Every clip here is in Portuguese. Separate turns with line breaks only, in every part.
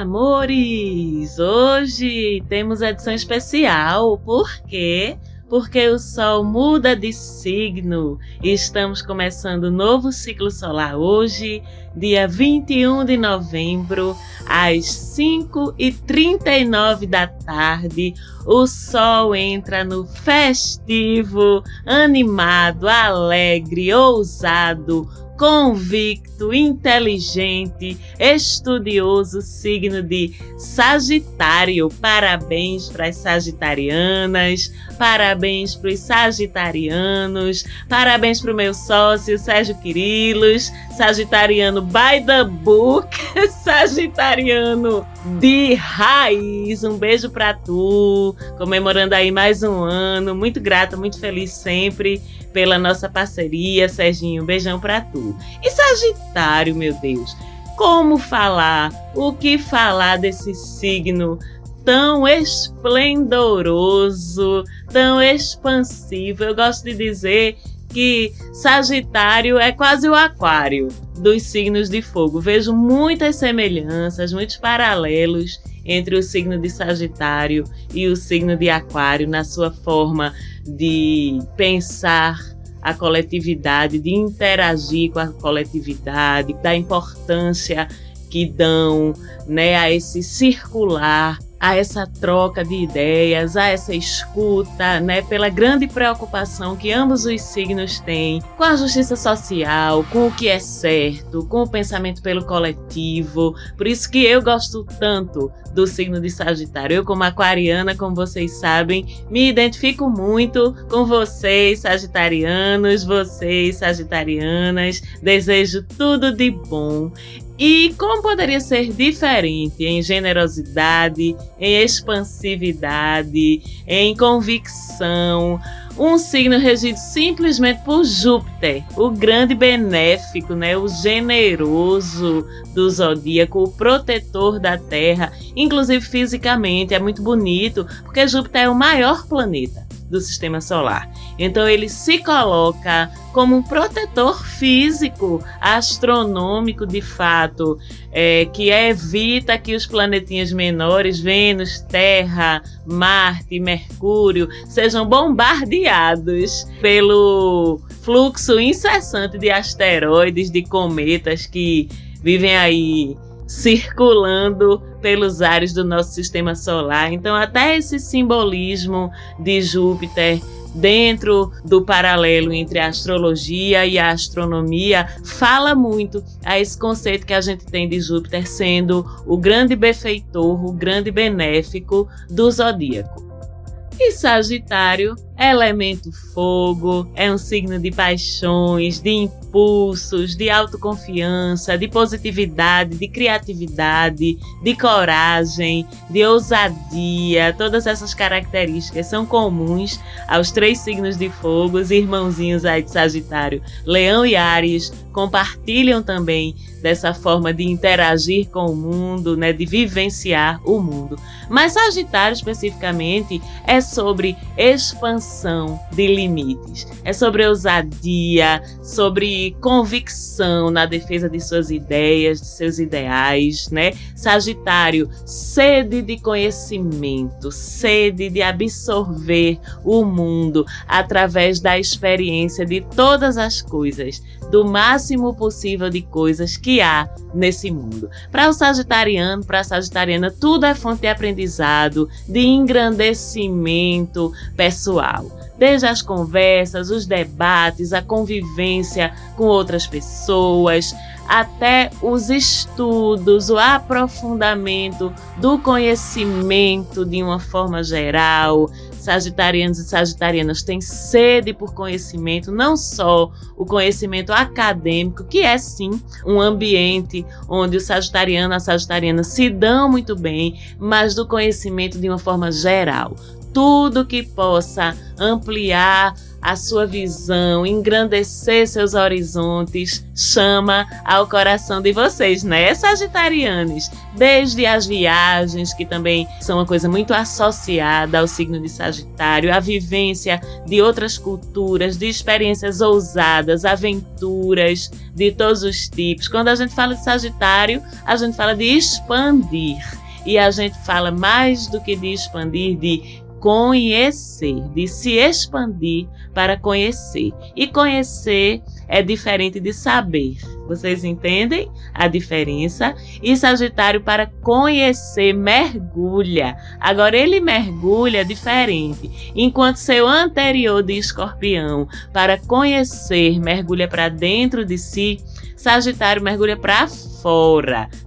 Amores! Hoje temos edição especial, por quê? Porque o Sol muda de signo estamos começando o novo ciclo solar hoje, dia 21 de novembro, às 5h39 da tarde. O Sol entra no festivo, animado, alegre, ousado, convicto, inteligente, estudioso signo de Sagitário. Parabéns para as sagitarianas, parabéns para os sagitarianos, parabéns para o meu sócio Sérgio Quirilos, sagitariano by the book, sagitariano de raiz. Um beijo para tu, comemorando aí mais um ano. Muito grata, muito feliz sempre pela nossa parceria, Serginho. Um beijão para tu. E Sagitário, meu Deus, como falar? O que falar desse signo tão esplendoroso, tão expansivo? Eu gosto de dizer que Sagitário é quase o Aquário dos signos de fogo. Vejo muitas semelhanças, muitos paralelos entre o signo de Sagitário e o signo de Aquário na sua forma de pensar a coletividade, de interagir com a coletividade, da importância que dão né, a esse circular a essa troca de ideias, a essa escuta, né, pela grande preocupação que ambos os signos têm com a justiça social, com o que é certo, com o pensamento pelo coletivo. Por isso que eu gosto tanto do signo de Sagitário. Eu, como aquariana, como vocês sabem, me identifico muito com vocês, sagitarianos, vocês, sagitarianas. Desejo tudo de bom. E como poderia ser diferente em generosidade, em expansividade, em convicção, um signo regido simplesmente por Júpiter, o grande benéfico, né, o generoso do zodíaco, o protetor da Terra, inclusive fisicamente, é muito bonito, porque Júpiter é o maior planeta do sistema solar. Então ele se coloca como um protetor físico, astronômico de fato, é, que evita que os planetinhas menores, Vênus, Terra, Marte, Mercúrio, sejam bombardeados pelo fluxo incessante de asteroides, de cometas que vivem aí circulando pelos ares do nosso sistema solar. Então, até esse simbolismo de Júpiter dentro do paralelo entre a astrologia e a astronomia fala muito a esse conceito que a gente tem de Júpiter sendo o grande benfeitor, o grande benéfico do zodíaco. E Sagitário, elemento fogo, é um signo de paixões, de impulsos, de autoconfiança, de positividade, de criatividade, de coragem, de ousadia. Todas essas características são comuns aos três signos de fogo, os irmãozinhos aí de Sagitário, Leão e Áries, compartilham também dessa forma de interagir com o mundo, né, de vivenciar o mundo. Mas Sagitário especificamente é sobre expansão de limites, é sobre ousadia, sobre convicção na defesa de suas ideias, de seus ideais, né? Sagitário, sede de conhecimento, sede de absorver o mundo através da experiência de todas as coisas, do máximo possível de coisas que há nesse mundo. Para o sagitariano, para a sagitariana, tudo é fonte de aprendizado, de engrandecimento pessoal desde as conversas, os debates, a convivência com outras pessoas, até os estudos, o aprofundamento do conhecimento de uma forma geral, sagitarianos e sagitarianas têm sede por conhecimento, não só o conhecimento acadêmico, que é sim um ambiente onde o sagitariano e a sagitariana se dão muito bem, mas do conhecimento de uma forma geral tudo que possa ampliar a sua visão, engrandecer seus horizontes, chama ao coração de vocês, né, Sagitarianos? Desde as viagens, que também são uma coisa muito associada ao signo de Sagitário, a vivência de outras culturas, de experiências ousadas, aventuras de todos os tipos. Quando a gente fala de Sagitário, a gente fala de expandir. E a gente fala mais do que de expandir, de conhecer, de se expandir para conhecer. E conhecer é diferente de saber. Vocês entendem a diferença? E Sagitário, para conhecer, mergulha. Agora, ele mergulha diferente. Enquanto seu anterior de Escorpião, para conhecer, mergulha para dentro de si. Sagitário mergulha para fora.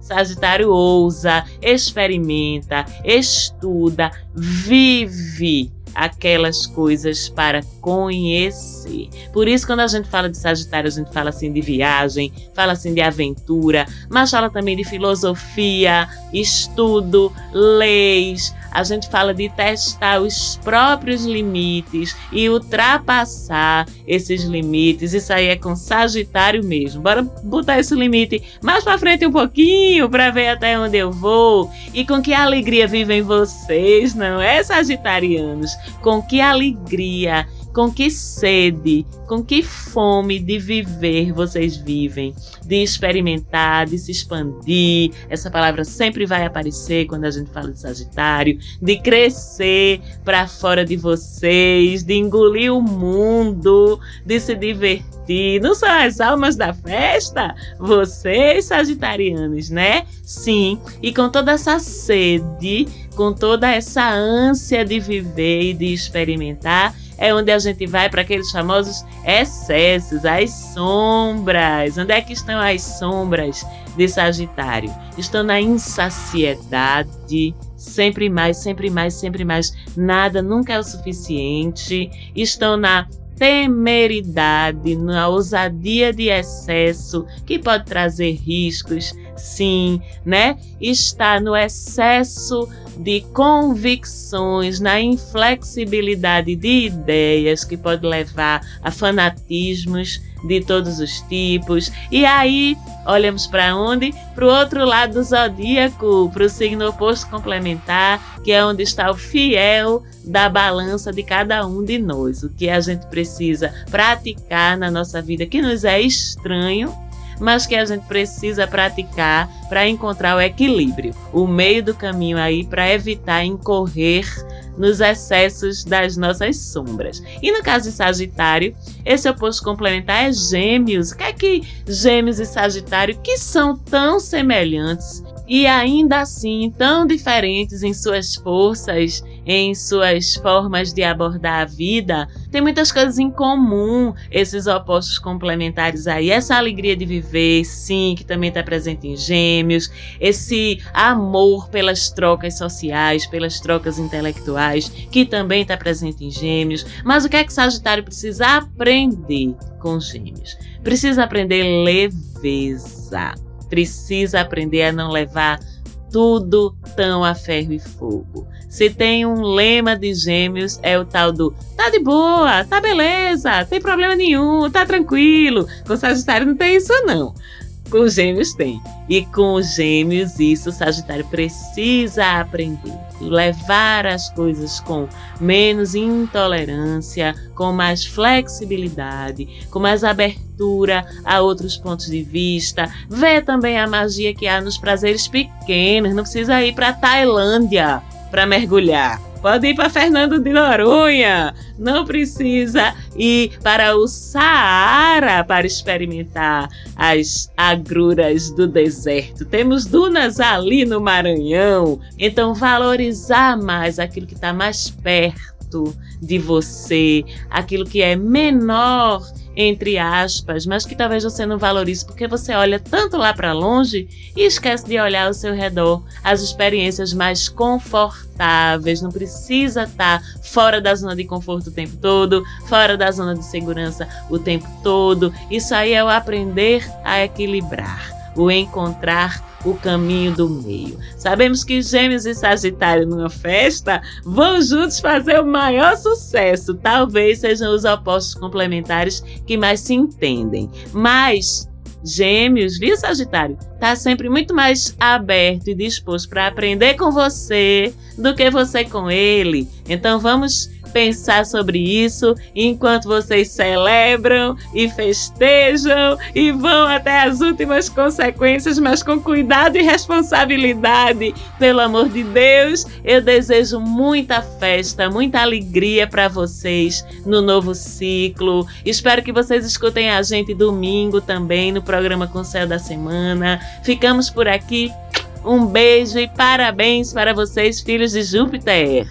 Sagitário ousa, experimenta, estuda, vive aquelas coisas para conhecer. Por isso, quando a gente fala de Sagitário, a gente fala assim de viagem, fala assim de aventura, mas fala também de filosofia, estudo, leis. A gente fala de testar os próprios limites e ultrapassar esses limites. Isso aí é com Sagitário mesmo. Bora botar esse limite mais para frente um pouquinho para ver até onde eu vou e com que alegria vivem vocês, não é, Sagitarianos? Com que alegria, com que sede, com que fome de viver vocês vivem, de experimentar, de se expandir. Essa palavra sempre vai aparecer quando a gente fala de Sagitário, de crescer para fora de vocês, de engolir o mundo, de se divertir. Não são as almas da festa? Vocês, sagitarianos, né? Sim, e com toda essa sede, com toda essa ânsia de viver e de experimentar, é onde a gente vai para aqueles famosos excessos, as sombras. Onde é que estão as sombras de Sagitário? Estão na insaciedade, sempre mais, sempre mais, sempre mais. Nada nunca é o suficiente. Estão na temeridade, na ousadia de excesso, que pode trazer riscos, sim, né? Está no excesso de convicções, na inflexibilidade de ideias que pode levar a fanatismos de todos os tipos. E aí, olhamos para onde? Para o outro lado do zodíaco, para o signo oposto complementar, que é onde está o fiel da balança de cada um de nós. O que a gente precisa praticar na nossa vida que nos é estranho mas que a gente precisa praticar para encontrar o equilíbrio, o meio do caminho aí para evitar incorrer nos excessos das nossas sombras. E no caso de Sagitário, esse oposto complementar é Gêmeos. O que é que Gêmeos e Sagitário, que são tão semelhantes e ainda assim tão diferentes em suas forças em suas formas de abordar a vida, tem muitas coisas em comum, esses opostos complementares aí. Essa alegria de viver, sim, que também está presente em Gêmeos, esse amor pelas trocas sociais, pelas trocas intelectuais, que também está presente em Gêmeos. Mas o que é que Sagitário precisa aprender com Gêmeos? Precisa aprender leveza. Precisa aprender a não levar tudo tão a ferro e fogo. Se tem um lema de gêmeos, é o tal do tá de boa, tá beleza, tem problema nenhum, tá tranquilo. Com Sagitário não tem isso, não. Com gêmeos tem. E com os gêmeos, isso o Sagitário precisa aprender. Levar as coisas com menos intolerância, com mais flexibilidade, com mais abertura a outros pontos de vista. Ver também a magia que há nos prazeres pequenos. Não precisa ir para Tailândia para mergulhar. Pode ir para Fernando de Noronha. Não precisa ir para o Saara para experimentar as agruras do deserto. Temos dunas ali no Maranhão. Então, valorizar mais aquilo que está mais perto de você, aquilo que é menor entre aspas, mas que talvez você não valorize porque você olha tanto lá para longe e esquece de olhar ao seu redor, as experiências mais confortáveis. Não precisa estar tá fora da zona de conforto o tempo todo, fora da zona de segurança o tempo todo. Isso aí é o aprender a equilibrar, o encontrar o caminho do meio. Sabemos que Gêmeos e Sagitário numa festa vão juntos fazer o maior sucesso. Talvez sejam os opostos complementares que mais se entendem. Mas Gêmeos, viu, Sagitário? Tá sempre muito mais aberto e disposto para aprender com você do que você com ele. Então vamos pensar sobre isso enquanto vocês celebram e festejam e vão até as últimas consequências, mas com cuidado e responsabilidade. Pelo amor de Deus, eu desejo muita festa, muita alegria para vocês no novo ciclo. Espero que vocês escutem a gente domingo também no programa Conselho da Semana. Ficamos por aqui. Um beijo e parabéns para vocês, filhos de Júpiter!